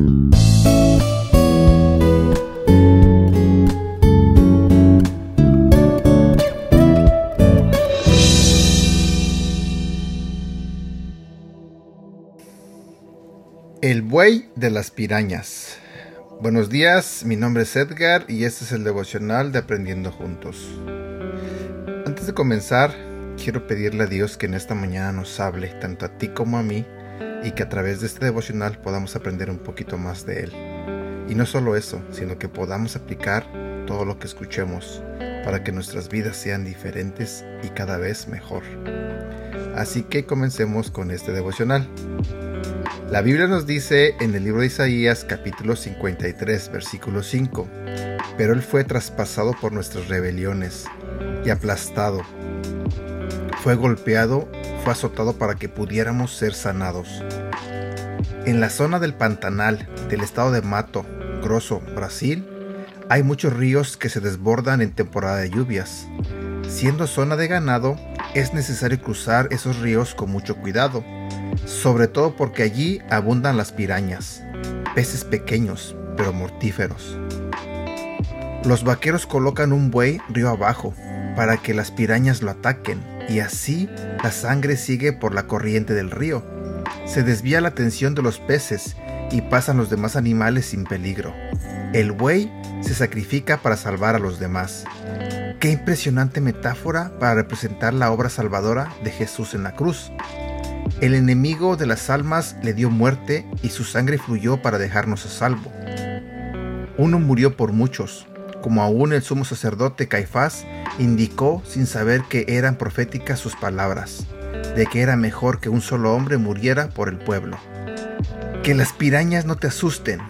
El buey de las pirañas. Buenos días, mi nombre es Edgar y este es el devocional de Aprendiendo Juntos. Antes de comenzar, quiero pedirle a Dios que en esta mañana nos hable tanto a ti como a mí y que a través de este devocional podamos aprender un poquito más de Él. Y no solo eso, sino que podamos aplicar todo lo que escuchemos para que nuestras vidas sean diferentes y cada vez mejor. Así que comencemos con este devocional. La Biblia nos dice en el libro de Isaías capítulo 53 versículo 5, pero Él fue traspasado por nuestras rebeliones y aplastado. Fue golpeado, fue azotado para que pudiéramos ser sanados. En la zona del Pantanal del estado de Mato Grosso, Brasil, hay muchos ríos que se desbordan en temporada de lluvias. Siendo zona de ganado, es necesario cruzar esos ríos con mucho cuidado sobre todo porque allí abundan las pirañas, peces pequeños pero mortíferos. Los vaqueros colocan un buey río abajo para que las pirañas lo ataquen y así la sangre sigue por la corriente del río. Se desvía la atención de los peces y pasan los demás animales sin peligro. El buey se sacrifica para salvar a los demás. Qué impresionante metáfora para representar la obra salvadora de Jesús en la cruz. El enemigo de las almas le dio muerte y su sangre fluyó para dejarnos a salvo. Uno murió por muchos, como aún el sumo sacerdote Caifás indicó sin saber que eran proféticas sus palabras, de que era mejor que un solo hombre muriera por el pueblo. Que las pirañas no te asusten,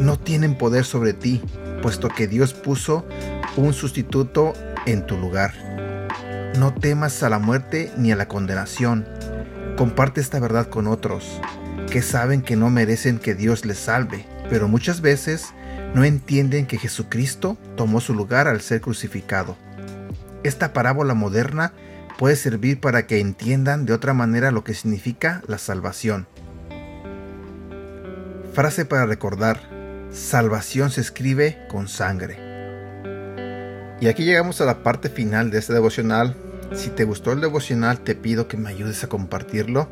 no tienen poder sobre ti, puesto que Dios puso un sustituto en tu lugar. No temas a la muerte ni a la condenación Comparte esta verdad con otros que saben que no merecen que Dios les salve, pero muchas veces no entienden que Jesucristo tomó su lugar al ser crucificado. Esta parábola moderna puede servir para que entiendan de otra manera lo que significa la salvación. Frase para recordar, salvación se escribe con sangre. Y aquí llegamos a la parte final de este devocional si te gustó el devocional, te pido que me ayudes a compartirlo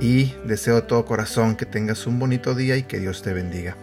y deseo de todo corazón que tengas un bonito día y que Dios te bendiga.